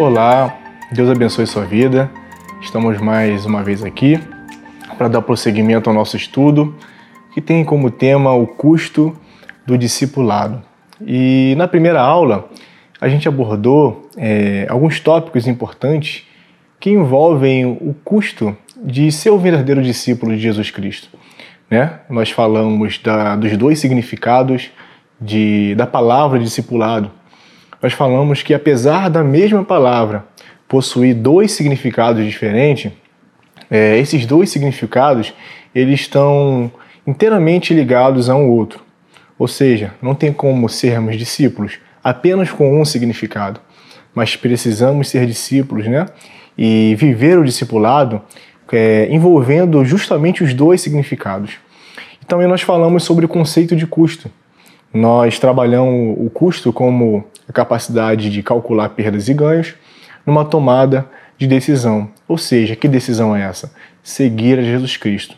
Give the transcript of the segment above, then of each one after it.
Olá, Deus abençoe sua vida. Estamos mais uma vez aqui para dar prosseguimento ao nosso estudo, que tem como tema o custo do discipulado. E na primeira aula, a gente abordou é, alguns tópicos importantes que envolvem o custo de ser o verdadeiro discípulo de Jesus Cristo. Né? Nós falamos da, dos dois significados de, da palavra discipulado nós falamos que apesar da mesma palavra possuir dois significados diferentes, é, esses dois significados eles estão inteiramente ligados a um outro. Ou seja, não tem como sermos discípulos apenas com um significado, mas precisamos ser discípulos, né? E viver o discipulado é, envolvendo justamente os dois significados. E também nós falamos sobre o conceito de custo. Nós trabalhamos o custo como a capacidade de calcular perdas e ganhos numa tomada de decisão. Ou seja, que decisão é essa? Seguir a Jesus Cristo.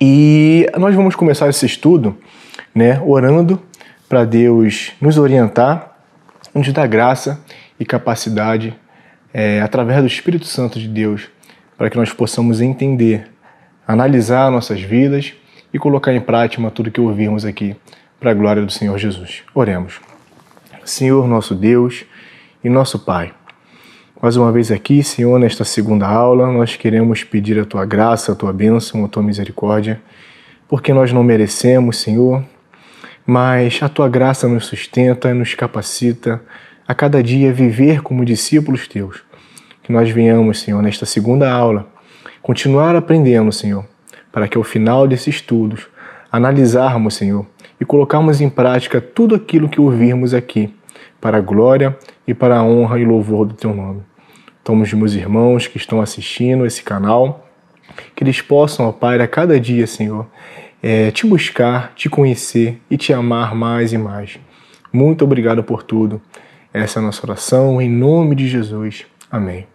E nós vamos começar esse estudo né, orando para Deus nos orientar, nos dar graça e capacidade é, através do Espírito Santo de Deus para que nós possamos entender, analisar nossas vidas e colocar em prática tudo que ouvimos aqui para a glória do Senhor Jesus. Oremos. Senhor nosso Deus e nosso Pai, mais uma vez aqui, Senhor, nesta segunda aula, nós queremos pedir a tua graça, a tua bênção, a tua misericórdia, porque nós não merecemos, Senhor, mas a tua graça nos sustenta, nos capacita a cada dia viver como discípulos teus. Que nós venhamos, Senhor, nesta segunda aula, continuar aprendendo, Senhor, para que ao final desses estudos analisarmos, Senhor, e colocarmos em prática tudo aquilo que ouvirmos aqui, para a glória e para a honra e louvor do teu nome. Toma os meus irmãos que estão assistindo esse canal, que eles possam, ó Pai, a cada dia, Senhor, é, te buscar, te conhecer e te amar mais e mais. Muito obrigado por tudo. Essa é a nossa oração, em nome de Jesus. Amém.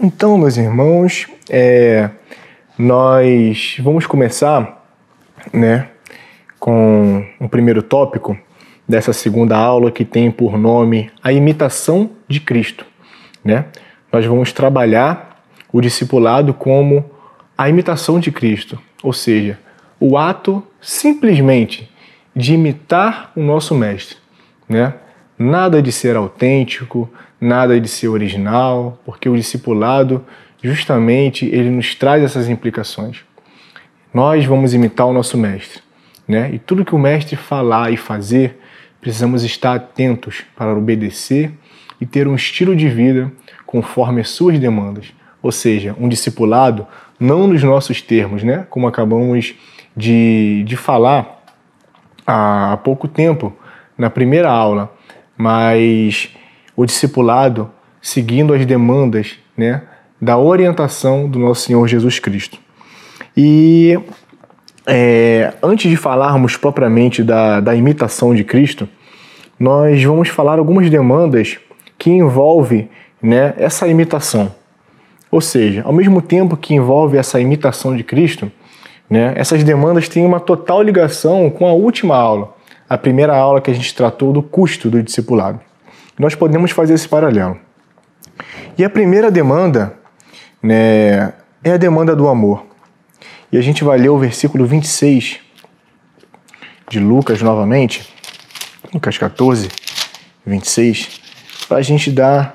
Então, meus irmãos, é, nós vamos começar, né, com um primeiro tópico dessa segunda aula que tem por nome a imitação de Cristo, né? Nós vamos trabalhar o discipulado como a imitação de Cristo, ou seja, o ato simplesmente de imitar o nosso mestre, né? Nada de ser autêntico, nada de ser original, porque o discipulado justamente ele nos traz essas implicações. Nós vamos imitar o nosso mestre. Né? E tudo que o mestre falar e fazer, precisamos estar atentos para obedecer e ter um estilo de vida conforme as suas demandas. Ou seja, um discipulado não nos nossos termos, né? como acabamos de, de falar há pouco tempo na primeira aula, mas o discipulado seguindo as demandas né, da orientação do nosso Senhor Jesus Cristo. E é, antes de falarmos propriamente da, da imitação de Cristo, nós vamos falar algumas demandas que envolvem né, essa imitação. Ou seja, ao mesmo tempo que envolve essa imitação de Cristo, né, essas demandas têm uma total ligação com a última aula, a primeira aula que a gente tratou do custo do discipulado. Nós podemos fazer esse paralelo. E a primeira demanda né, é a demanda do amor. E a gente vai ler o versículo 26 de Lucas novamente, Lucas 14, 26, para a gente dar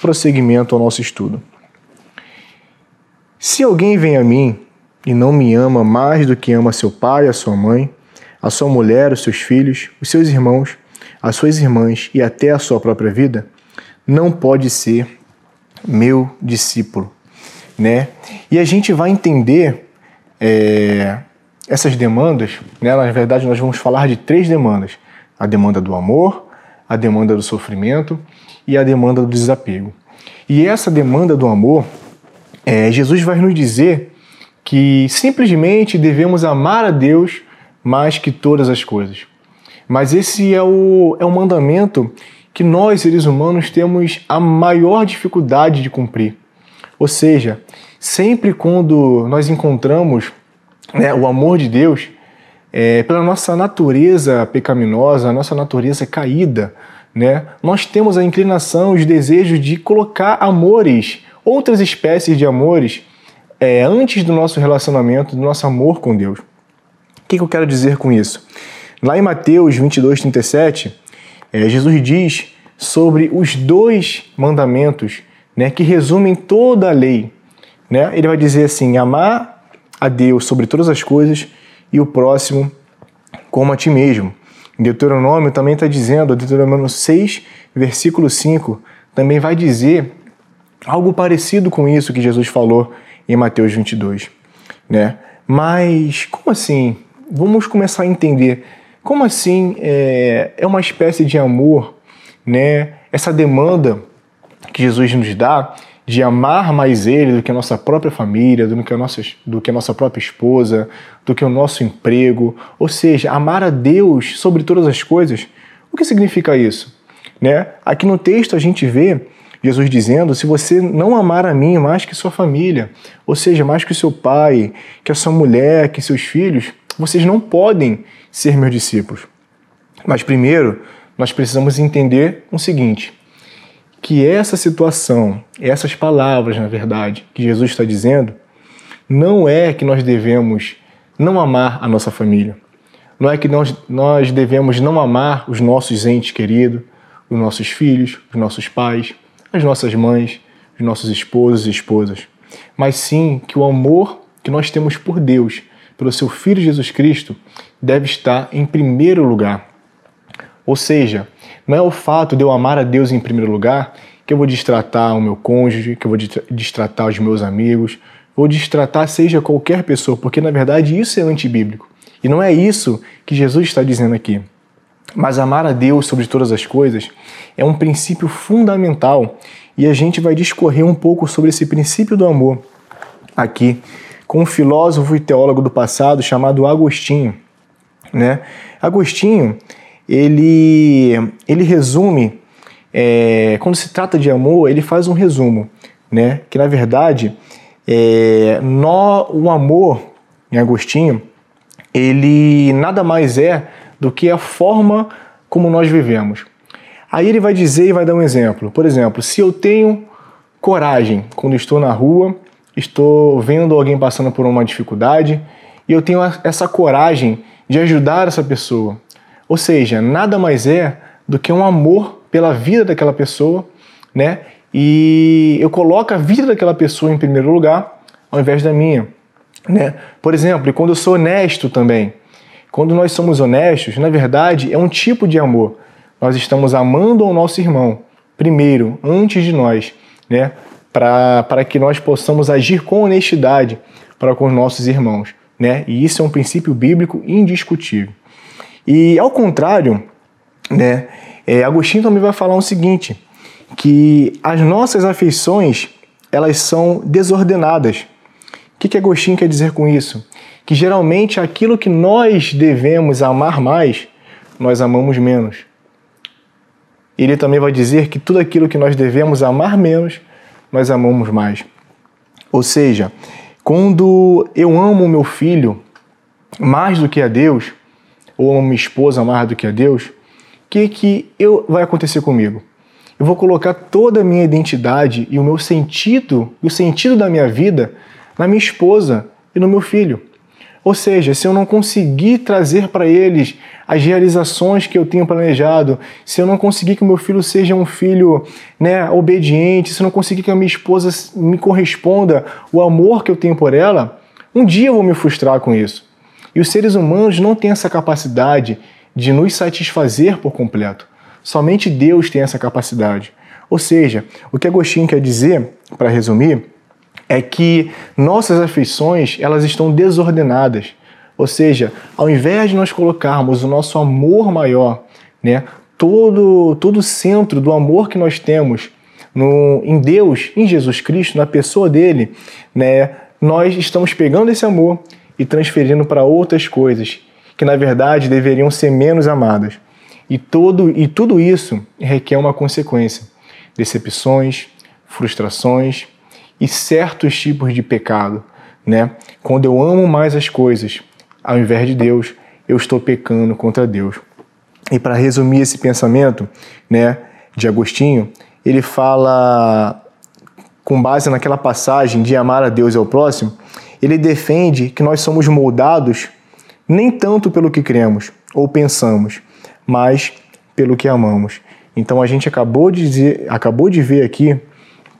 prosseguimento ao nosso estudo. Se alguém vem a mim e não me ama mais do que ama seu pai, a sua mãe, a sua mulher, os seus filhos, os seus irmãos, as suas irmãs e até a sua própria vida, não pode ser meu discípulo, né? E a gente vai entender é, essas demandas, né, na verdade, nós vamos falar de três demandas: a demanda do amor, a demanda do sofrimento e a demanda do desapego. E essa demanda do amor, é, Jesus vai nos dizer que simplesmente devemos amar a Deus mais que todas as coisas. Mas esse é o, é o mandamento que nós, seres humanos, temos a maior dificuldade de cumprir. Ou seja, sempre quando nós encontramos né, o amor de Deus, é, pela nossa natureza pecaminosa, a nossa natureza caída, né? Nós temos a inclinação, os desejos de colocar amores, outras espécies de amores, é, antes do nosso relacionamento, do nosso amor com Deus. O que, que eu quero dizer com isso? Lá em Mateus 22, 37, é, Jesus diz sobre os dois mandamentos né, que resumem toda a lei. Né? Ele vai dizer assim: amar a Deus sobre todas as coisas e o próximo como a ti mesmo. Deuteronômio também está dizendo, Deuteronômio 6, versículo 5, também vai dizer algo parecido com isso que Jesus falou em Mateus 22. Né? Mas como assim? Vamos começar a entender. Como assim é, é uma espécie de amor, né? essa demanda que Jesus nos dá de amar mais Ele do que a nossa própria família, do que a nossa, do que a nossa própria esposa, do que o nosso emprego, ou seja, amar a Deus sobre todas as coisas. O que significa isso? Né? Aqui no texto a gente vê Jesus dizendo: se você não amar a mim mais que sua família, ou seja, mais que o seu pai, que a sua mulher, que seus filhos, vocês não podem ser meus discípulos. Mas primeiro, nós precisamos entender o seguinte: que essa situação, essas palavras, na verdade, que Jesus está dizendo, não é que nós devemos não amar a nossa família. Não é que nós, nós devemos não amar os nossos entes queridos, os nossos filhos, os nossos pais, as nossas mães, os nossos esposos e esposas. Mas sim que o amor que nós temos por Deus, pelo seu Filho Jesus Cristo, deve estar em primeiro lugar. Ou seja, não é o fato de eu amar a Deus em primeiro lugar que eu vou destratar o meu cônjuge, que eu vou destratar os meus amigos, vou destratar seja qualquer pessoa, porque na verdade isso é antibíblico. E não é isso que Jesus está dizendo aqui. Mas amar a Deus sobre todas as coisas é um princípio fundamental e a gente vai discorrer um pouco sobre esse princípio do amor aqui com um filósofo e teólogo do passado chamado Agostinho. Né? Agostinho ele, ele resume, é, quando se trata de amor, ele faz um resumo, né? que na verdade é, o amor, em Agostinho, ele nada mais é do que a forma como nós vivemos. Aí ele vai dizer e vai dar um exemplo. Por exemplo, se eu tenho coragem quando estou na rua, estou vendo alguém passando por uma dificuldade e eu tenho essa coragem de ajudar essa pessoa, ou seja, nada mais é do que um amor pela vida daquela pessoa, né? E eu coloco a vida daquela pessoa em primeiro lugar ao invés da minha, né? Por exemplo, e quando eu sou honesto também. Quando nós somos honestos, na verdade, é um tipo de amor. Nós estamos amando ao nosso irmão primeiro, antes de nós, né? Para que nós possamos agir com honestidade para com os nossos irmãos, né? E isso é um princípio bíblico indiscutível. E ao contrário, né, é, Agostinho também vai falar o seguinte, que as nossas afeições elas são desordenadas. O que, que Agostinho quer dizer com isso? Que geralmente aquilo que nós devemos amar mais, nós amamos menos. Ele também vai dizer que tudo aquilo que nós devemos amar menos, nós amamos mais. Ou seja, quando eu amo o meu filho mais do que a Deus, ou uma esposa mais do que a Deus, o que, que eu, vai acontecer comigo? Eu vou colocar toda a minha identidade e o meu sentido, e o sentido da minha vida na minha esposa e no meu filho. Ou seja, se eu não conseguir trazer para eles as realizações que eu tenho planejado, se eu não conseguir que o meu filho seja um filho né, obediente, se eu não conseguir que a minha esposa me corresponda o amor que eu tenho por ela, um dia eu vou me frustrar com isso. E os seres humanos não têm essa capacidade de nos satisfazer por completo. Somente Deus tem essa capacidade. Ou seja, o que Agostinho quer dizer, para resumir, é que nossas afeições elas estão desordenadas. Ou seja, ao invés de nós colocarmos o nosso amor maior, né, todo, todo o centro do amor que nós temos no, em Deus, em Jesus Cristo, na pessoa dele, né, nós estamos pegando esse amor e transferindo para outras coisas que na verdade deveriam ser menos amadas. E, todo, e tudo isso requer uma consequência: decepções, frustrações e certos tipos de pecado. Né? Quando eu amo mais as coisas ao invés de Deus, eu estou pecando contra Deus. e para resumir esse pensamento, né, de Agostinho, ele fala com base naquela passagem de amar a Deus e ao próximo, ele defende que nós somos moldados nem tanto pelo que cremos ou pensamos, mas pelo que amamos. Então a gente acabou de dizer, acabou de ver aqui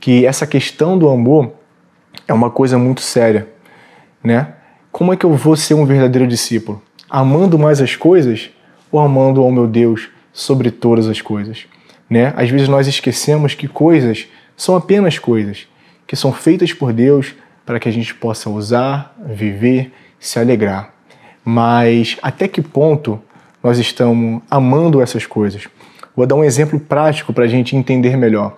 que essa questão do amor é uma coisa muito séria, né? Como é que eu vou ser um verdadeiro discípulo? Amando mais as coisas ou amando ao meu Deus sobre todas as coisas? Né? Às vezes nós esquecemos que coisas são apenas coisas que são feitas por Deus para que a gente possa usar, viver, se alegrar. Mas até que ponto nós estamos amando essas coisas? Vou dar um exemplo prático para a gente entender melhor.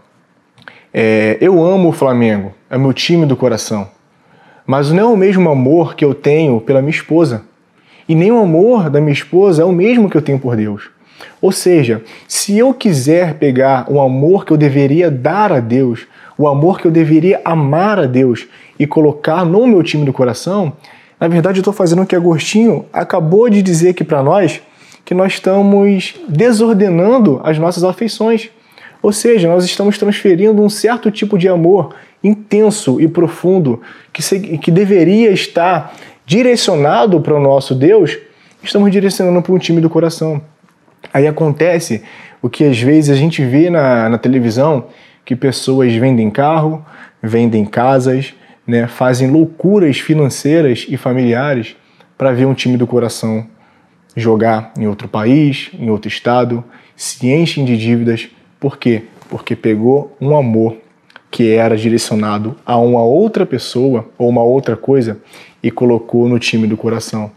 É, eu amo o Flamengo, é meu time do coração. Mas não é o mesmo amor que eu tenho pela minha esposa. E nem o amor da minha esposa é o mesmo que eu tenho por Deus. Ou seja, se eu quiser pegar o amor que eu deveria dar a Deus, o amor que eu deveria amar a Deus e colocar no meu time do coração, na verdade eu estou fazendo o que Agostinho acabou de dizer aqui para nós, que nós estamos desordenando as nossas afeições. Ou seja, nós estamos transferindo um certo tipo de amor intenso e profundo que, se, que deveria estar direcionado para o nosso Deus, estamos direcionando para um time do coração. Aí acontece o que às vezes a gente vê na, na televisão, que pessoas vendem carro, vendem casas, né, fazem loucuras financeiras e familiares para ver um time do coração jogar em outro país, em outro estado, se enchem de dívidas. Por quê? Porque pegou um amor que era direcionado a uma outra pessoa ou uma outra coisa e colocou no time do coração.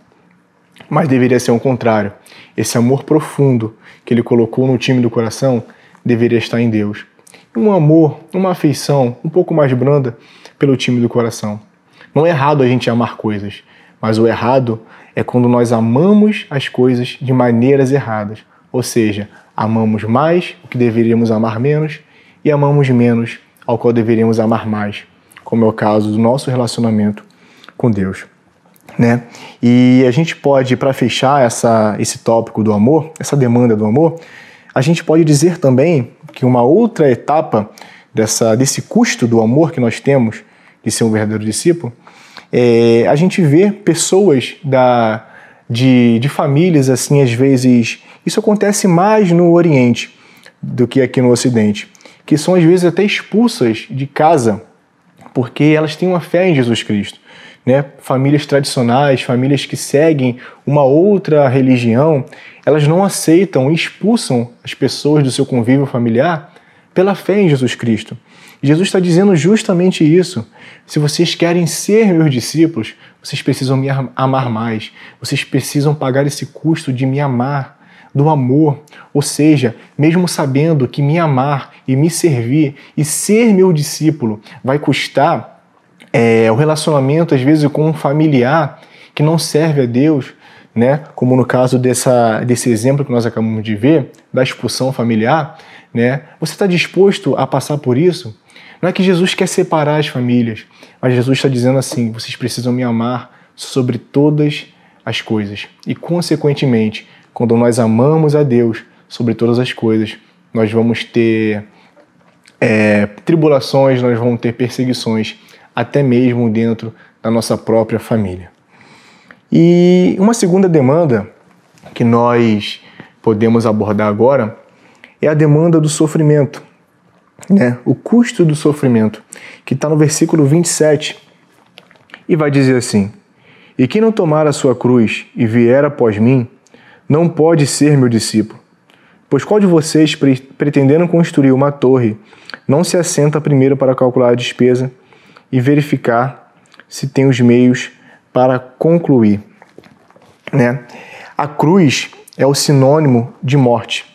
Mas deveria ser o contrário. Esse amor profundo que ele colocou no time do coração deveria estar em Deus. Um amor, uma afeição um pouco mais branda pelo time do coração. Não é errado a gente amar coisas, mas o errado é quando nós amamos as coisas de maneiras erradas. Ou seja, amamos mais o que deveríamos amar menos e amamos menos ao qual deveríamos amar mais, como é o caso do nosso relacionamento com Deus. Né? E a gente pode, para fechar essa, esse tópico do amor, essa demanda do amor, a gente pode dizer também que uma outra etapa dessa, desse custo do amor que nós temos de ser um verdadeiro discípulo, é, a gente vê pessoas da, de, de famílias assim, às vezes, isso acontece mais no Oriente do que aqui no Ocidente, que são às vezes até expulsas de casa porque elas têm uma fé em Jesus Cristo. Né? Famílias tradicionais, famílias que seguem uma outra religião, elas não aceitam e expulsam as pessoas do seu convívio familiar pela fé em Jesus Cristo. E Jesus está dizendo justamente isso. Se vocês querem ser meus discípulos, vocês precisam me amar mais. Vocês precisam pagar esse custo de me amar do amor, ou seja, mesmo sabendo que me amar e me servir e ser meu discípulo vai custar é, o relacionamento, às vezes, com um familiar que não serve a Deus, né? como no caso dessa, desse exemplo que nós acabamos de ver, da expulsão familiar, né? você está disposto a passar por isso? Não é que Jesus quer separar as famílias, mas Jesus está dizendo assim: vocês precisam me amar sobre todas as coisas. E, consequentemente, quando nós amamos a Deus sobre todas as coisas, nós vamos ter é, tribulações, nós vamos ter perseguições, até mesmo dentro da nossa própria família. E uma segunda demanda que nós podemos abordar agora é a demanda do sofrimento, né? o custo do sofrimento, que está no versículo 27 e vai dizer assim: E quem não tomar a sua cruz e vier após mim, não pode ser meu discípulo. Pois qual de vocês, pretendendo construir uma torre, não se assenta primeiro para calcular a despesa e verificar se tem os meios para concluir? Né? A cruz é o sinônimo de morte.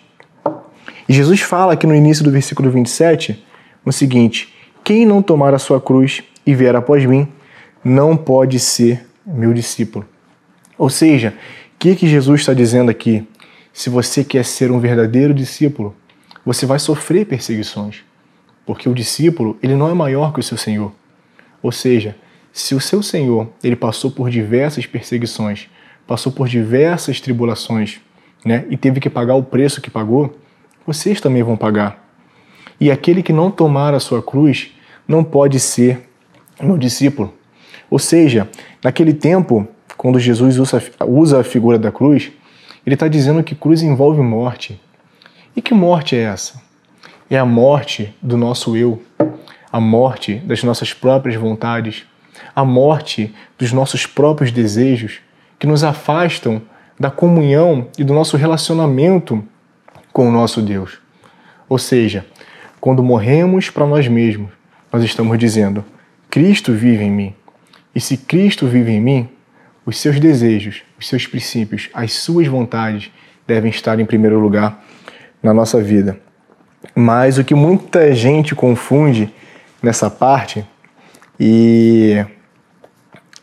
E Jesus fala aqui no início do versículo 27 o seguinte: Quem não tomar a sua cruz e vier após mim, não pode ser meu discípulo. Ou seja, que, que Jesus está dizendo aqui? Se você quer ser um verdadeiro discípulo, você vai sofrer perseguições, porque o discípulo ele não é maior que o seu Senhor. Ou seja, se o seu Senhor ele passou por diversas perseguições, passou por diversas tribulações, né, e teve que pagar o preço que pagou, vocês também vão pagar. E aquele que não tomar a sua cruz não pode ser meu discípulo. Ou seja, naquele tempo, quando Jesus usa, a figura da cruz, ele está dizendo que cruz envolve morte. E que morte é essa? É a morte do nosso eu, a morte das nossas próprias vontades, a morte dos nossos próprios desejos que nos afastam da comunhão e do nosso relacionamento com o nosso Deus. Ou seja, quando morremos para nós mesmos, nós estamos dizendo: Cristo vive em mim. E se Cristo vive em mim, os seus desejos, os seus princípios, as suas vontades devem estar em primeiro lugar na nossa vida. Mas o que muita gente confunde nessa parte e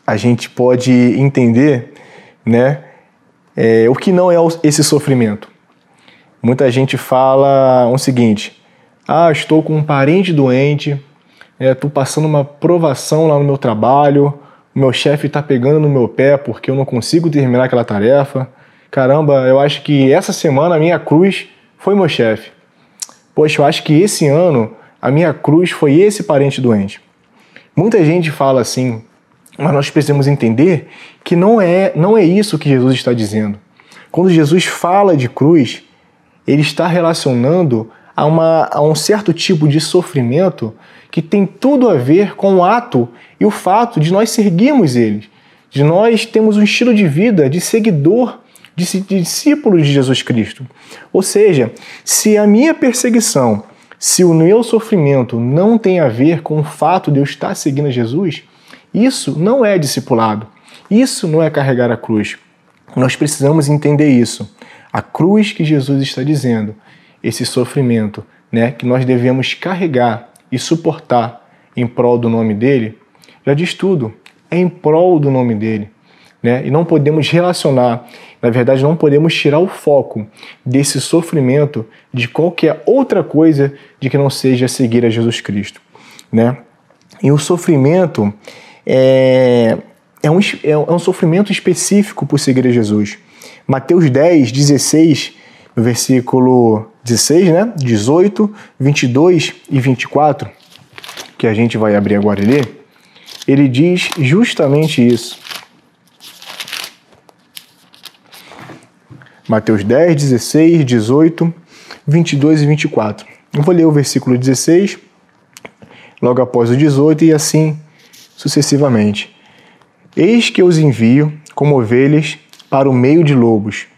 a gente pode entender, né, é, o que não é esse sofrimento. Muita gente fala o seguinte: ah, estou com um parente doente, estou é, passando uma provação lá no meu trabalho, meu chefe está pegando no meu pé porque eu não consigo terminar aquela tarefa. Caramba, eu acho que essa semana a minha cruz foi meu chefe. Poxa, eu acho que esse ano a minha cruz foi esse parente doente. Muita gente fala assim, mas nós precisamos entender que não é, não é isso que Jesus está dizendo. Quando Jesus fala de cruz, ele está relacionando a, uma, a um certo tipo de sofrimento que tem tudo a ver com o ato e o fato de nós seguirmos eles, de nós termos um estilo de vida de seguidor, de discípulos de Jesus Cristo. Ou seja, se a minha perseguição, se o meu sofrimento não tem a ver com o fato de eu estar seguindo Jesus, isso não é discipulado. Isso não é carregar a cruz. Nós precisamos entender isso. A cruz que Jesus está dizendo, esse sofrimento, né, que nós devemos carregar e suportar em prol do nome dele, já diz tudo. É em prol do nome dele. Né? E não podemos relacionar, na verdade, não podemos tirar o foco desse sofrimento de qualquer outra coisa de que não seja seguir a Jesus Cristo. Né? E o sofrimento é, é, um, é um sofrimento específico por seguir a Jesus. Mateus 10, 16, no versículo 16, né? 18, 22 e 24, que a gente vai abrir agora e ler, ele diz justamente isso. Mateus 10, 16, 18, 22 e 24. Eu vou ler o versículo 16, logo após o 18 e assim sucessivamente. Eis que os envio como ovelhas para o meio de lobos.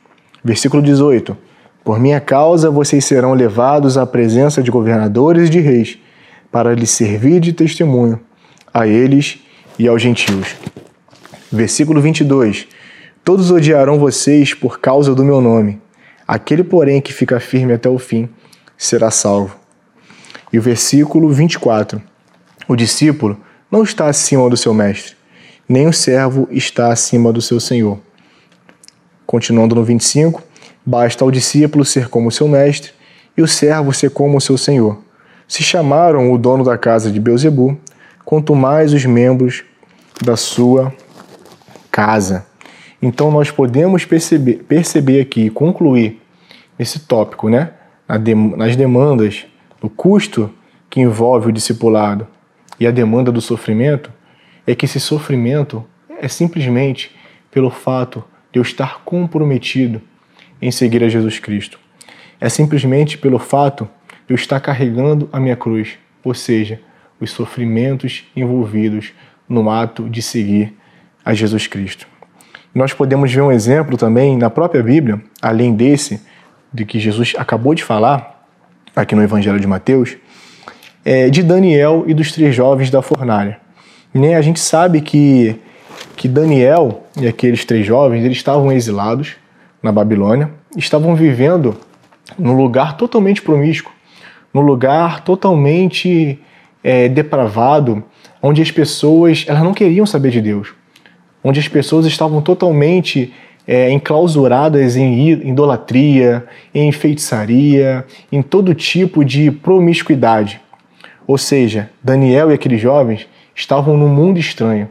Versículo 18. Por minha causa vocês serão levados à presença de governadores e de reis, para lhes servir de testemunho a eles e aos gentios. Versículo 22. Todos odiarão vocês por causa do meu nome. Aquele, porém, que fica firme até o fim será salvo. E o versículo 24. O discípulo não está acima do seu mestre, nem o servo está acima do seu senhor. Continuando no 25. Basta ao discípulo ser como seu mestre e o servo ser como seu senhor. Se chamaram o dono da casa de Beuzebu, quanto mais os membros da sua casa. Então nós podemos perceber, perceber aqui, concluir esse tópico, né? nas demandas, do custo que envolve o discipulado e a demanda do sofrimento, é que esse sofrimento é simplesmente pelo fato de eu estar comprometido em seguir a Jesus Cristo. É simplesmente pelo fato de eu estar carregando a minha cruz, ou seja, os sofrimentos envolvidos no ato de seguir a Jesus Cristo. Nós podemos ver um exemplo também na própria Bíblia, além desse, de que Jesus acabou de falar, aqui no Evangelho de Mateus, é, de Daniel e dos três jovens da fornalha. Nem a gente sabe que, que Daniel e aqueles três jovens eles estavam exilados na Babilônia, estavam vivendo num lugar totalmente promíscuo, num lugar totalmente é, depravado, onde as pessoas elas não queriam saber de Deus, onde as pessoas estavam totalmente é, enclausuradas em idolatria, em feitiçaria, em todo tipo de promiscuidade. Ou seja, Daniel e aqueles jovens estavam num mundo estranho,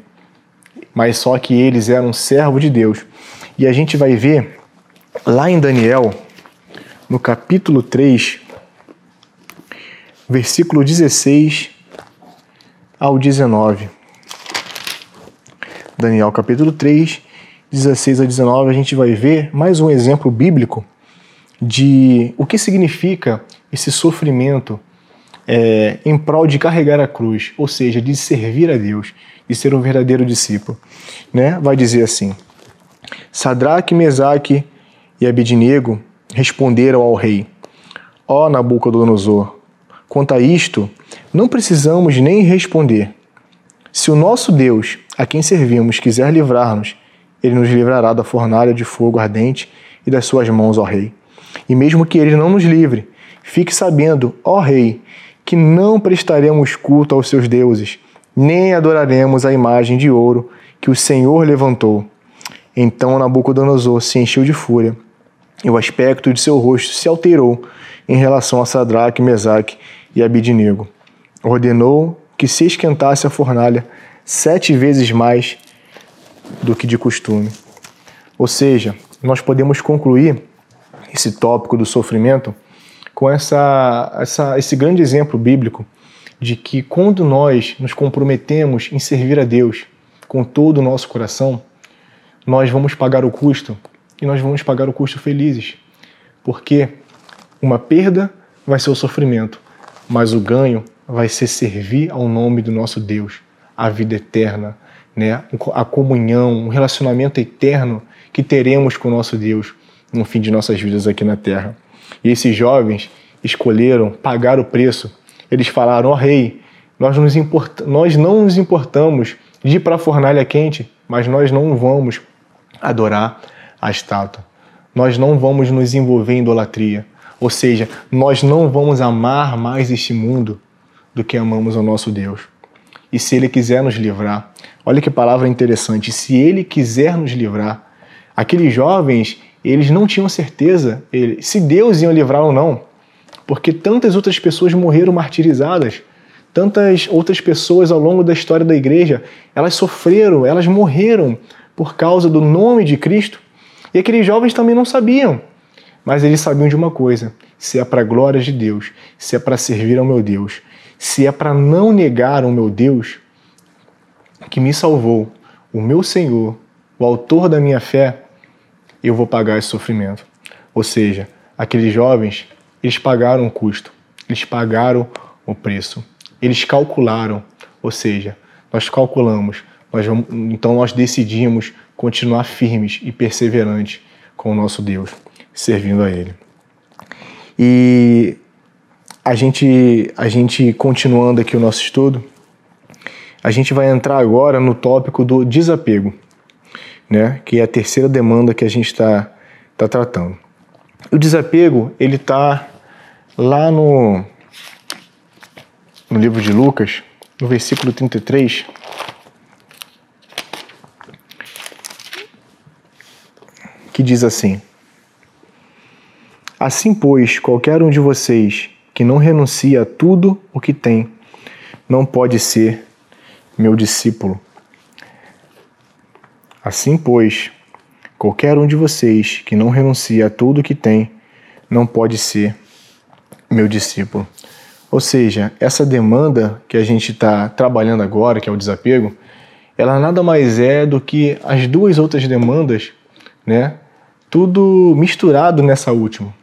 mas só que eles eram servos de Deus. E a gente vai ver lá em Daniel, no capítulo 3, versículo 16 ao 19. Daniel capítulo 3, 16 a 19, a gente vai ver mais um exemplo bíblico de o que significa esse sofrimento é, em prol de carregar a cruz, ou seja, de servir a Deus, de ser um verdadeiro discípulo. Né? Vai dizer assim: Sadraque, Mesaque e Abidnego responderam ao rei: Ó Nabucodonosor, quanto a isto, não precisamos nem responder. Se o nosso Deus, a quem servimos, quiser livrar-nos, ele nos livrará da fornalha de fogo ardente e das suas mãos, ó Rei. E mesmo que ele não nos livre, fique sabendo, ó Rei, que não prestaremos culto aos seus deuses, nem adoraremos a imagem de ouro que o Senhor levantou. Então Nabucodonosor se encheu de fúria, e o aspecto de seu rosto se alterou em relação a Sadraque, Mesaque e Abidnego. Ordenou que se esquentasse a fornalha sete vezes mais do que de costume. Ou seja, nós podemos concluir esse tópico do sofrimento com essa, essa, esse grande exemplo bíblico de que quando nós nos comprometemos em servir a Deus com todo o nosso coração, nós vamos pagar o custo e nós vamos pagar o custo felizes. Porque uma perda vai ser o sofrimento, mas o ganho vai ser servir ao nome do nosso Deus, a vida eterna, né? a comunhão, um relacionamento eterno que teremos com o nosso Deus no fim de nossas vidas aqui na terra. E esses jovens escolheram pagar o preço. Eles falaram: Ó oh, rei, nós, nos import... nós não nos importamos de ir para a fornalha quente, mas nós não vamos adorar a estátua. Nós não vamos nos envolver em idolatria. Ou seja, nós não vamos amar mais este mundo do que amamos o nosso Deus. E se Ele quiser nos livrar, olha que palavra interessante, se Ele quiser nos livrar, aqueles jovens, eles não tinham certeza se Deus ia livrar ou não, porque tantas outras pessoas morreram martirizadas, tantas outras pessoas ao longo da história da igreja, elas sofreram, elas morreram por causa do nome de Cristo, e aqueles jovens também não sabiam. Mas eles sabiam de uma coisa: se é para a glória de Deus, se é para servir ao meu Deus, se é para não negar o meu Deus que me salvou, o meu Senhor, o autor da minha fé, eu vou pagar esse sofrimento. Ou seja, aqueles jovens, eles pagaram o custo, eles pagaram o preço, eles calcularam, ou seja, nós calculamos, nós vamos, então nós decidimos continuar firmes e perseverantes com o nosso Deus, servindo a Ele. E a gente, a gente continuando aqui o nosso estudo, a gente vai entrar agora no tópico do desapego, né? Que é a terceira demanda que a gente está tá tratando. O desapego ele está lá no no livro de Lucas, no versículo 33. Que diz assim: Assim, pois, qualquer um de vocês que não renuncia a tudo o que tem, não pode ser meu discípulo. Assim, pois, qualquer um de vocês que não renuncia a tudo o que tem, não pode ser meu discípulo. Ou seja, essa demanda que a gente está trabalhando agora, que é o desapego, ela nada mais é do que as duas outras demandas, né? Tudo misturado nessa última,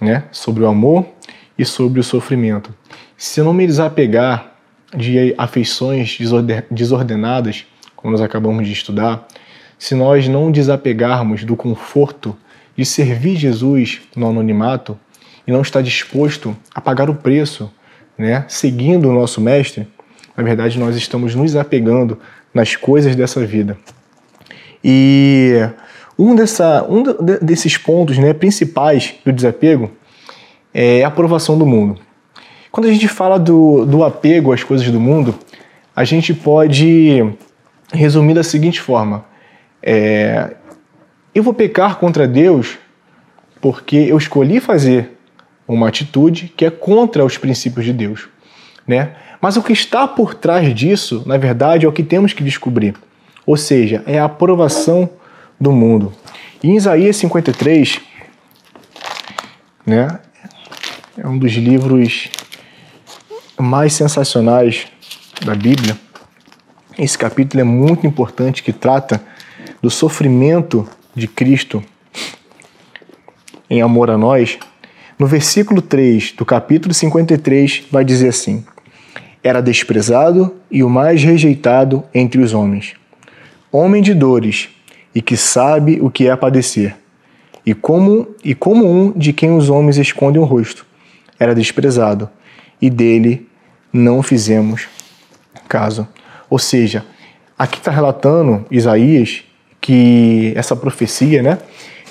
né? Sobre o amor e sobre o sofrimento. Se não me desapegar de afeições desordenadas, como nós acabamos de estudar, se nós não desapegarmos do conforto de servir Jesus no anonimato e não estar disposto a pagar o preço, né, seguindo o nosso mestre, na verdade nós estamos nos apegando nas coisas dessa vida. E um, dessa, um desses pontos né, principais do desapego é a aprovação do mundo. Quando a gente fala do, do apego às coisas do mundo, a gente pode resumir da seguinte forma: é, eu vou pecar contra Deus porque eu escolhi fazer uma atitude que é contra os princípios de Deus, né? Mas o que está por trás disso, na verdade, é o que temos que descobrir. Ou seja, é a aprovação do mundo. Em Isaías 53, né, é um dos livros mais sensacionais da Bíblia. Esse capítulo é muito importante que trata do sofrimento de Cristo em amor a nós. No versículo 3 do capítulo 53 vai dizer assim: Era desprezado e o mais rejeitado entre os homens, homem de dores e que sabe o que é padecer, e como e como um de quem os homens escondem o rosto. Era desprezado e dele não fizemos caso. Ou seja, aqui está relatando Isaías que essa profecia, né?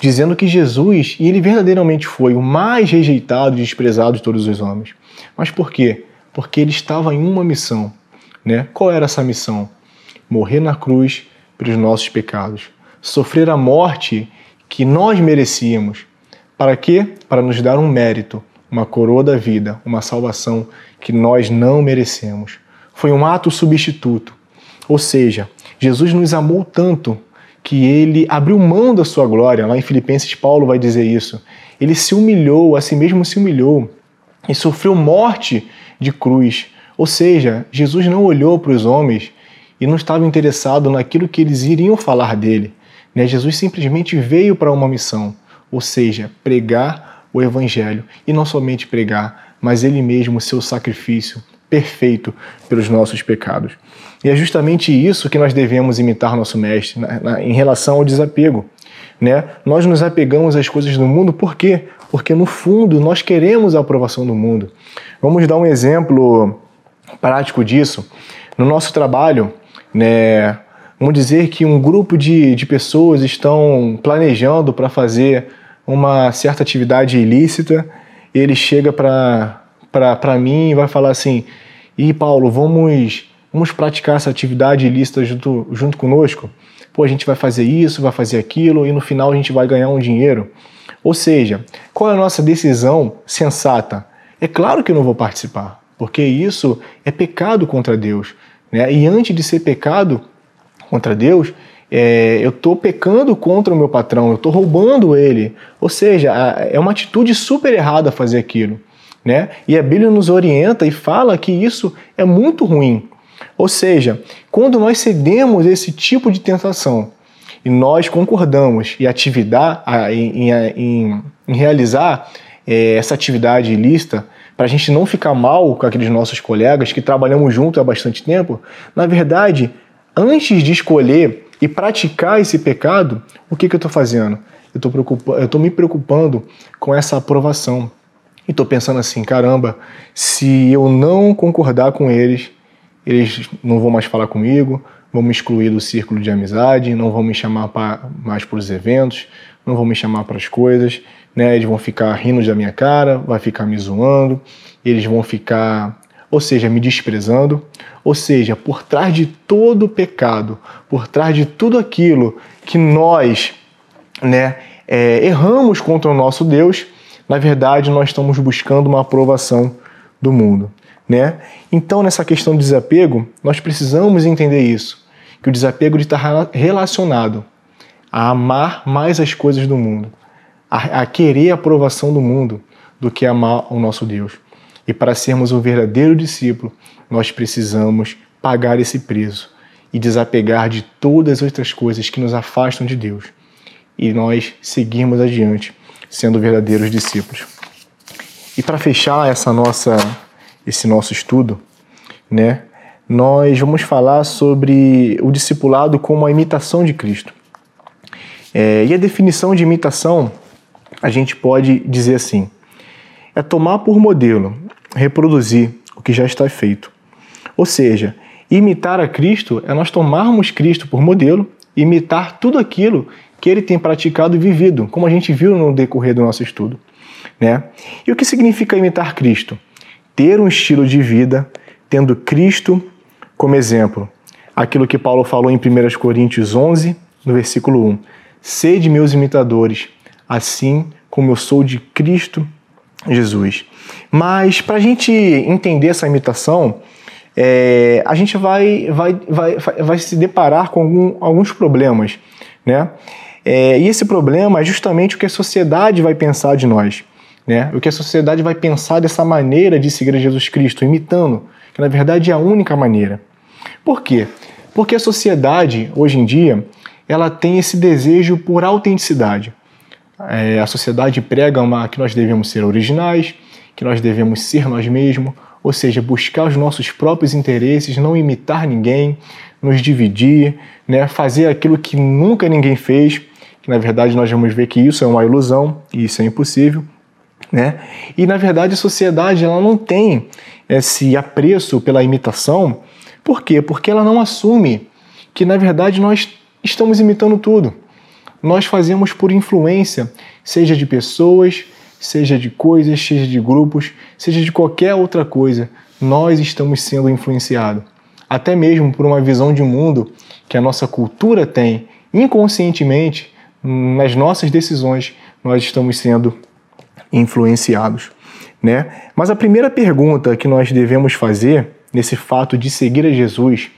Dizendo que Jesus, e ele verdadeiramente foi o mais rejeitado e desprezado de todos os homens. Mas por quê? Porque ele estava em uma missão, né? Qual era essa missão? Morrer na cruz pelos nossos pecados, sofrer a morte que nós merecíamos. Para quê? Para nos dar um mérito, uma coroa da vida, uma salvação que nós não merecemos. Foi um ato substituto. Ou seja, Jesus nos amou tanto que ele abriu mão da sua glória. Lá em Filipenses, Paulo vai dizer isso. Ele se humilhou, a si mesmo se humilhou e sofreu morte de cruz. Ou seja, Jesus não olhou para os homens e não estava interessado naquilo que eles iriam falar dele. Né? Jesus simplesmente veio para uma missão, ou seja, pregar o Evangelho. E não somente pregar, mas ele mesmo, seu sacrifício perfeito pelos nossos pecados. E é justamente isso que nós devemos imitar nosso Mestre na, na, em relação ao desapego. Né? Nós nos apegamos às coisas do mundo por quê? Porque no fundo nós queremos a aprovação do mundo. Vamos dar um exemplo prático disso. No nosso trabalho, né, vamos dizer que um grupo de, de pessoas estão planejando para fazer uma certa atividade ilícita, ele chega para mim e vai falar assim: e Paulo, vamos, vamos praticar essa atividade ilícita junto, junto conosco? Pô, a gente vai fazer isso, vai fazer aquilo e no final a gente vai ganhar um dinheiro. Ou seja, qual é a nossa decisão sensata? É claro que eu não vou participar, porque isso é pecado contra Deus. Né? E antes de ser pecado contra Deus, é, eu estou pecando contra o meu patrão, eu estou roubando ele. Ou seja, é uma atitude super errada fazer aquilo. Né? E a Bíblia nos orienta e fala que isso é muito ruim. Ou seja, quando nós cedemos esse tipo de tentação e nós concordamos em atividade, em, em, em realizar é, essa atividade ilícita, para a gente não ficar mal com aqueles nossos colegas que trabalhamos juntos há bastante tempo, na verdade, antes de escolher e praticar esse pecado, o que, que eu estou fazendo? Eu estou me preocupando com essa aprovação. E estou pensando assim: caramba, se eu não concordar com eles, eles não vão mais falar comigo, vão me excluir do círculo de amizade, não vão me chamar pra, mais para os eventos, não vão me chamar para as coisas, né? Eles vão ficar rindo da minha cara, vai ficar me zoando, eles vão ficar ou seja, me desprezando, ou seja, por trás de todo o pecado, por trás de tudo aquilo que nós né, é, erramos contra o nosso Deus, na verdade nós estamos buscando uma aprovação do mundo. Né? Então, nessa questão do desapego, nós precisamos entender isso, que o desapego está relacionado a amar mais as coisas do mundo, a, a querer a aprovação do mundo, do que amar o nosso Deus. E para sermos um verdadeiro discípulo, nós precisamos pagar esse preço e desapegar de todas as outras coisas que nos afastam de Deus. E nós seguirmos adiante sendo verdadeiros discípulos. E para fechar essa nossa esse nosso estudo, né, nós vamos falar sobre o discipulado como a imitação de Cristo. É, e a definição de imitação, a gente pode dizer assim: é tomar por modelo reproduzir o que já está feito. Ou seja, imitar a Cristo é nós tomarmos Cristo por modelo imitar tudo aquilo que ele tem praticado e vivido, como a gente viu no decorrer do nosso estudo. Né? E o que significa imitar Cristo? Ter um estilo de vida tendo Cristo como exemplo. Aquilo que Paulo falou em 1 Coríntios 11, no versículo 1. Sede meus imitadores, assim como eu sou de Cristo Jesus. Mas para a gente entender essa imitação, é, a gente vai, vai, vai, vai se deparar com algum, alguns problemas. Né? É, e esse problema é justamente o que a sociedade vai pensar de nós. Né? O que a sociedade vai pensar dessa maneira de seguir a Jesus Cristo, imitando, que na verdade é a única maneira. Por quê? Porque a sociedade, hoje em dia, ela tem esse desejo por autenticidade. É, a sociedade prega uma, que nós devemos ser originais, que nós devemos ser nós mesmos, ou seja, buscar os nossos próprios interesses, não imitar ninguém, nos dividir, né, fazer aquilo que nunca ninguém fez, que na verdade nós vamos ver que isso é uma ilusão e isso é impossível. Né? E na verdade a sociedade ela não tem esse apreço pela imitação, por quê? Porque ela não assume que na verdade nós estamos imitando tudo. Nós fazemos por influência, seja de pessoas, seja de coisas, seja de grupos, seja de qualquer outra coisa, nós estamos sendo influenciados. Até mesmo por uma visão de mundo que a nossa cultura tem, inconscientemente, nas nossas decisões, nós estamos sendo influenciados. Né? Mas a primeira pergunta que nós devemos fazer nesse fato de seguir a Jesus,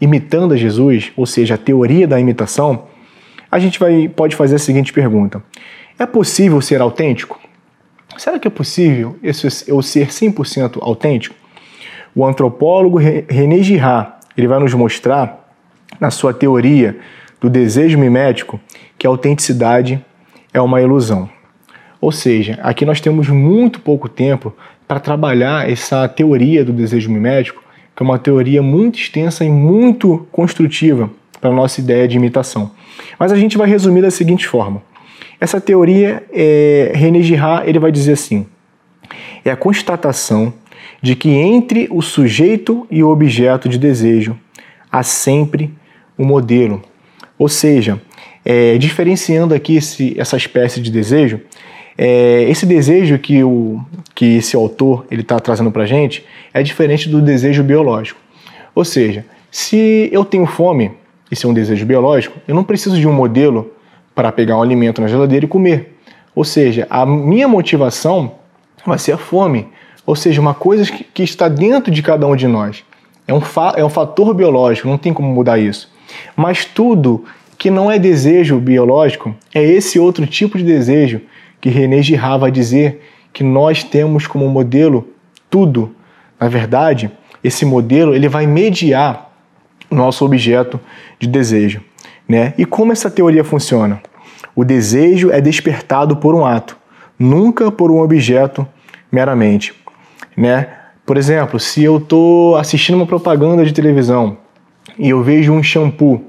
imitando a Jesus, ou seja, a teoria da imitação, a gente vai, pode fazer a seguinte pergunta: É possível ser autêntico? Será que é possível eu ser 100% autêntico? O antropólogo René Girard ele vai nos mostrar, na sua teoria do desejo mimético, que a autenticidade é uma ilusão. Ou seja, aqui nós temos muito pouco tempo para trabalhar essa teoria do desejo mimético, que é uma teoria muito extensa e muito construtiva para a nossa ideia de imitação. Mas a gente vai resumir da seguinte forma. Essa teoria, é, René Girard, ele vai dizer assim, é a constatação de que entre o sujeito e o objeto de desejo há sempre um modelo. Ou seja, é, diferenciando aqui esse, essa espécie de desejo, é, esse desejo que, o, que esse autor ele está trazendo para a gente é diferente do desejo biológico. Ou seja, se eu tenho fome, isso é um desejo biológico, eu não preciso de um modelo para pegar um alimento na geladeira e comer. Ou seja, a minha motivação vai ser a fome. Ou seja, uma coisa que, que está dentro de cada um de nós. É um, é um fator biológico, não tem como mudar isso. Mas tudo que não é desejo biológico é esse outro tipo de desejo que René Girard vai dizer que nós temos como modelo tudo. Na verdade, esse modelo ele vai mediar nosso objeto de desejo. Né? E como essa teoria funciona? O desejo é despertado por um ato, nunca por um objeto meramente. Né? Por exemplo, se eu estou assistindo uma propaganda de televisão e eu vejo um shampoo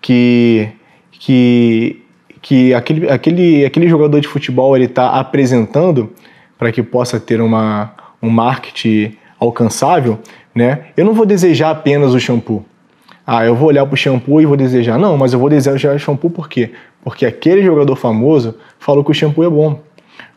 que, que que aquele, aquele, aquele jogador de futebol ele está apresentando para que possa ter uma, um marketing alcançável, né? Eu não vou desejar apenas o shampoo. Ah, eu vou olhar para o shampoo e vou desejar. Não, mas eu vou desejar o shampoo por quê? Porque aquele jogador famoso falou que o shampoo é bom.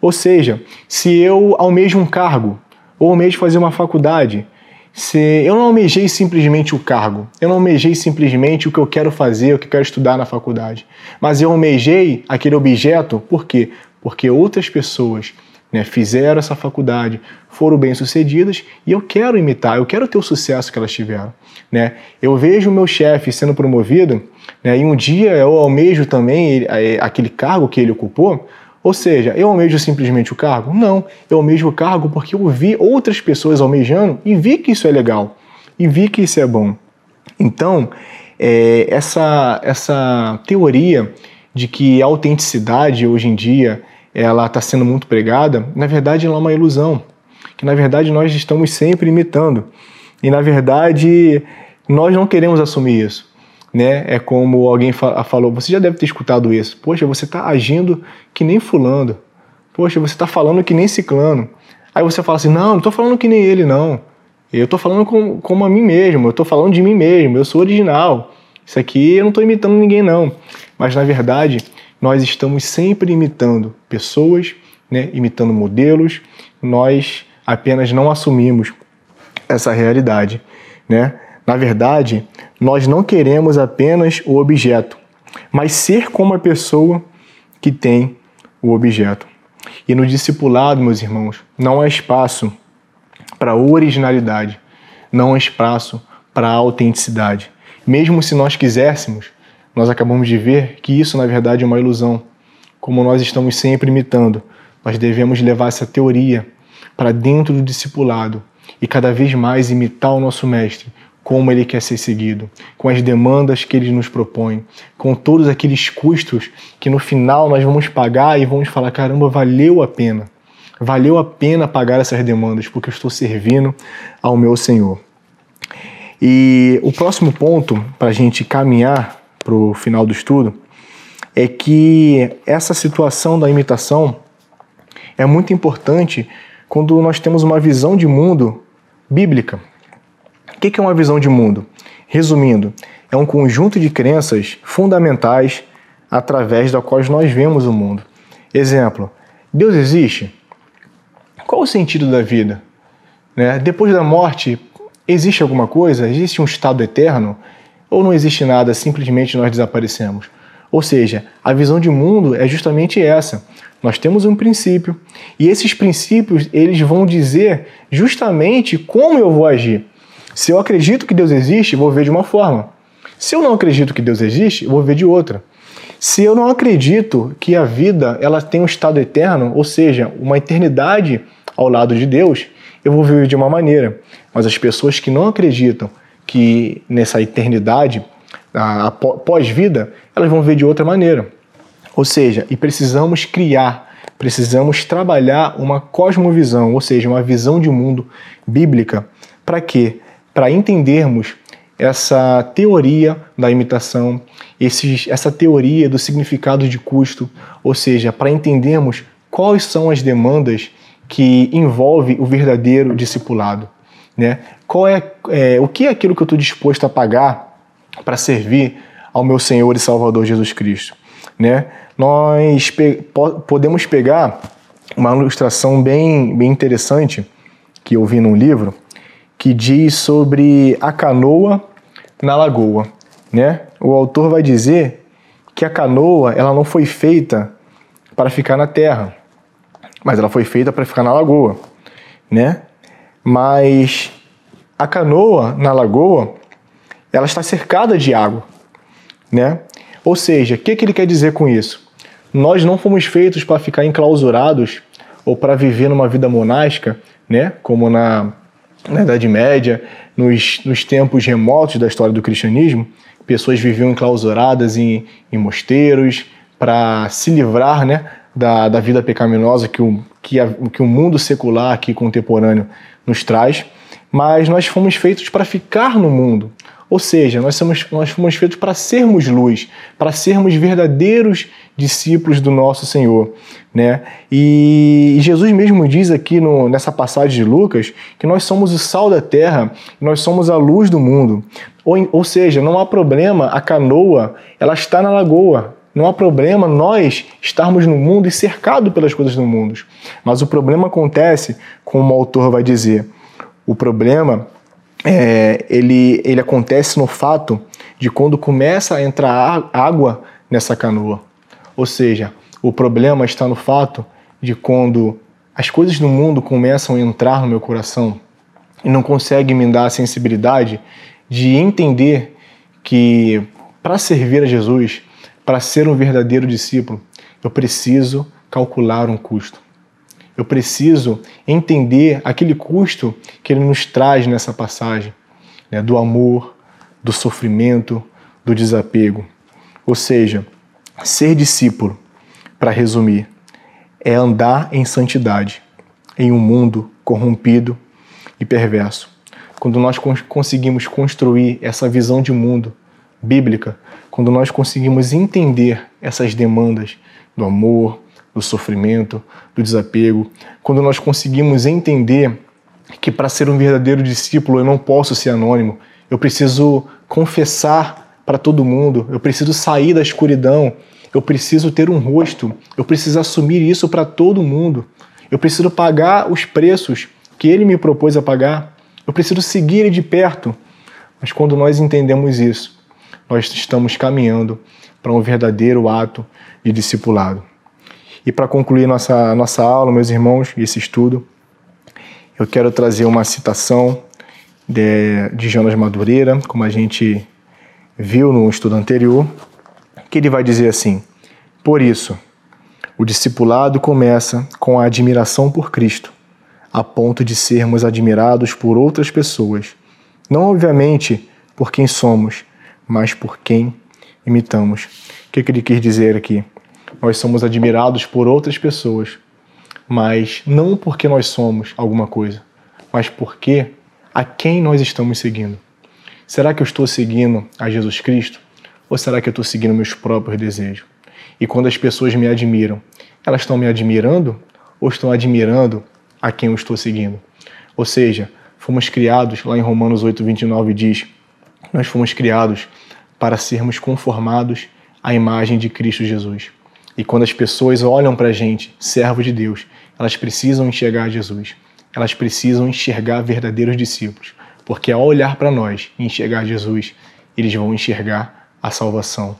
Ou seja, se eu almejo um cargo ou almejo fazer uma faculdade, se eu não almejei simplesmente o cargo, eu não almejei simplesmente o que eu quero fazer, o que eu quero estudar na faculdade, mas eu almejei aquele objeto, por quê? Porque outras pessoas né, fizeram essa faculdade, foram bem-sucedidas e eu quero imitar, eu quero ter o sucesso que elas tiveram. Né? Eu vejo o meu chefe sendo promovido né, e um dia eu almejo também é, aquele cargo que ele ocupou, ou seja, eu almejo simplesmente o cargo? Não, eu almejo o cargo porque eu vi outras pessoas almejando e vi que isso é legal, e vi que isso é bom. Então, é, essa, essa teoria de que a autenticidade hoje em dia ela está sendo muito pregada, na verdade ela é uma ilusão, que na verdade nós estamos sempre imitando. E na verdade nós não queremos assumir isso né? É como alguém falou, você já deve ter escutado isso. Poxa, você está agindo que nem fulano. Poxa, você está falando que nem ciclano. Aí você fala assim, não, não estou falando que nem ele, não. Eu estou falando como, como a mim mesmo, eu estou falando de mim mesmo, eu sou original. Isso aqui eu não estou imitando ninguém, não. Mas na verdade, nós estamos sempre imitando pessoas, né? imitando modelos, nós apenas não assumimos essa realidade, né? Na verdade, nós não queremos apenas o objeto, mas ser como a pessoa que tem o objeto. E no discipulado, meus irmãos, não há espaço para originalidade, não há espaço para autenticidade. Mesmo se nós quiséssemos, nós acabamos de ver que isso, na verdade, é uma ilusão. Como nós estamos sempre imitando, nós devemos levar essa teoria para dentro do discipulado e cada vez mais imitar o nosso Mestre, como ele quer ser seguido, com as demandas que ele nos propõe, com todos aqueles custos que no final nós vamos pagar e vamos falar: caramba, valeu a pena. Valeu a pena pagar essas demandas, porque eu estou servindo ao meu Senhor. E o próximo ponto, para a gente caminhar para o final do estudo, é que essa situação da imitação é muito importante quando nós temos uma visão de mundo bíblica. O que é uma visão de mundo? Resumindo, é um conjunto de crenças fundamentais através da qual nós vemos o mundo. Exemplo: Deus existe? Qual o sentido da vida? Né? Depois da morte, existe alguma coisa? Existe um estado eterno? Ou não existe nada, simplesmente nós desaparecemos? Ou seja, a visão de mundo é justamente essa. Nós temos um princípio e esses princípios eles vão dizer justamente como eu vou agir. Se eu acredito que Deus existe, vou ver de uma forma. Se eu não acredito que Deus existe, vou ver de outra. Se eu não acredito que a vida ela tem um estado eterno, ou seja, uma eternidade ao lado de Deus, eu vou viver de uma maneira. Mas as pessoas que não acreditam que nessa eternidade, pós-vida, elas vão ver de outra maneira. Ou seja, e precisamos criar, precisamos trabalhar uma cosmovisão, ou seja, uma visão de mundo bíblica. Para quê? Para entendermos essa teoria da imitação, esses, essa teoria do significado de custo, ou seja, para entendermos quais são as demandas que envolve o verdadeiro discipulado, né? Qual é, é o que é aquilo que eu estou disposto a pagar para servir ao meu Senhor e Salvador Jesus Cristo, né? nós pe podemos pegar uma ilustração bem, bem interessante que eu vi num livro que diz sobre a canoa na lagoa, né? O autor vai dizer que a canoa ela não foi feita para ficar na terra, mas ela foi feita para ficar na lagoa, né? Mas a canoa na lagoa ela está cercada de água, né? Ou seja, o que, que ele quer dizer com isso? Nós não fomos feitos para ficar enclausurados ou para viver numa vida monástica, né? Como na, na Idade Média, nos, nos tempos remotos da história do cristianismo, pessoas viviam enclausuradas em, em mosteiros para se livrar, né? Da, da vida pecaminosa que o, que, a, que o mundo secular aqui contemporâneo nos traz, mas nós fomos feitos para ficar no mundo, ou seja, nós, somos, nós fomos feitos para sermos luz, para sermos verdadeiros discípulos do nosso Senhor. Né? E Jesus mesmo diz aqui no, nessa passagem de Lucas que nós somos o sal da terra, nós somos a luz do mundo. Ou, ou seja, não há problema a canoa, ela está na lagoa, não há problema nós estarmos no mundo e cercado pelas coisas do mundo. Mas o problema acontece, como o autor vai dizer, o problema é, ele, ele acontece no fato de quando começa a entrar água nessa canoa. Ou seja, o problema está no fato de quando as coisas do mundo começam a entrar no meu coração e não conseguem me dar a sensibilidade de entender que para servir a Jesus, para ser um verdadeiro discípulo, eu preciso calcular um custo. Eu preciso entender aquele custo que ele nos traz nessa passagem, né, do amor, do sofrimento, do desapego. Ou seja, ser discípulo, para resumir, é andar em santidade em um mundo corrompido e perverso. Quando nós conseguimos construir essa visão de mundo bíblica, quando nós conseguimos entender essas demandas do amor, do sofrimento, do desapego, quando nós conseguimos entender que para ser um verdadeiro discípulo eu não posso ser anônimo, eu preciso confessar para todo mundo, eu preciso sair da escuridão, eu preciso ter um rosto, eu preciso assumir isso para todo mundo, eu preciso pagar os preços que ele me propôs a pagar, eu preciso seguir ele de perto. Mas quando nós entendemos isso, nós estamos caminhando para um verdadeiro ato de discipulado. E para concluir nossa, nossa aula, meus irmãos, esse estudo, eu quero trazer uma citação de, de Jonas Madureira, como a gente viu no estudo anterior, que ele vai dizer assim: Por isso, o discipulado começa com a admiração por Cristo, a ponto de sermos admirados por outras pessoas, não obviamente por quem somos, mas por quem imitamos. O que, que ele quis dizer aqui? Nós somos admirados por outras pessoas, mas não porque nós somos alguma coisa, mas porque a quem nós estamos seguindo. Será que eu estou seguindo a Jesus Cristo ou será que eu estou seguindo meus próprios desejos? E quando as pessoas me admiram, elas estão me admirando ou estão admirando a quem eu estou seguindo? Ou seja, fomos criados, lá em Romanos 8, 29 diz, nós fomos criados para sermos conformados à imagem de Cristo Jesus. E quando as pessoas olham para a gente, servos de Deus, elas precisam enxergar Jesus. Elas precisam enxergar verdadeiros discípulos. Porque ao olhar para nós e enxergar Jesus, eles vão enxergar a salvação.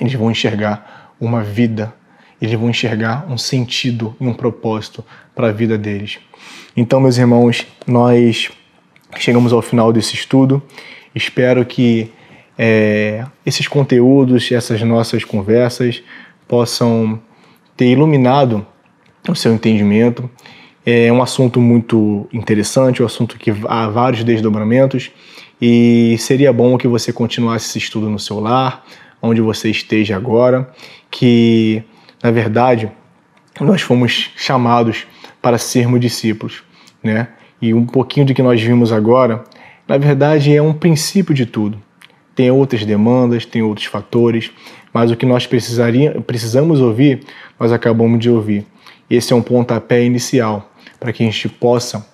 Eles vão enxergar uma vida. Eles vão enxergar um sentido e um propósito para a vida deles. Então, meus irmãos, nós chegamos ao final desse estudo. Espero que é, esses conteúdos, essas nossas conversas, possam ter iluminado o seu entendimento. É um assunto muito interessante, um assunto que há vários desdobramentos e seria bom que você continuasse esse estudo no seu lar, onde você esteja agora, que na verdade nós fomos chamados para sermos discípulos, né? E um pouquinho do que nós vimos agora, na verdade é um princípio de tudo. Tem outras demandas, tem outros fatores, mas o que nós precisamos ouvir, nós acabamos de ouvir. Esse é um pontapé inicial para que a gente possa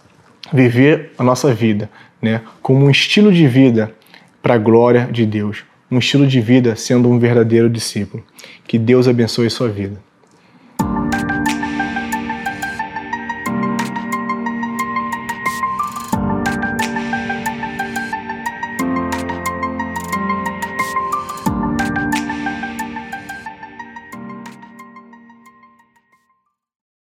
viver a nossa vida né, como um estilo de vida para a glória de Deus, um estilo de vida sendo um verdadeiro discípulo. Que Deus abençoe sua vida.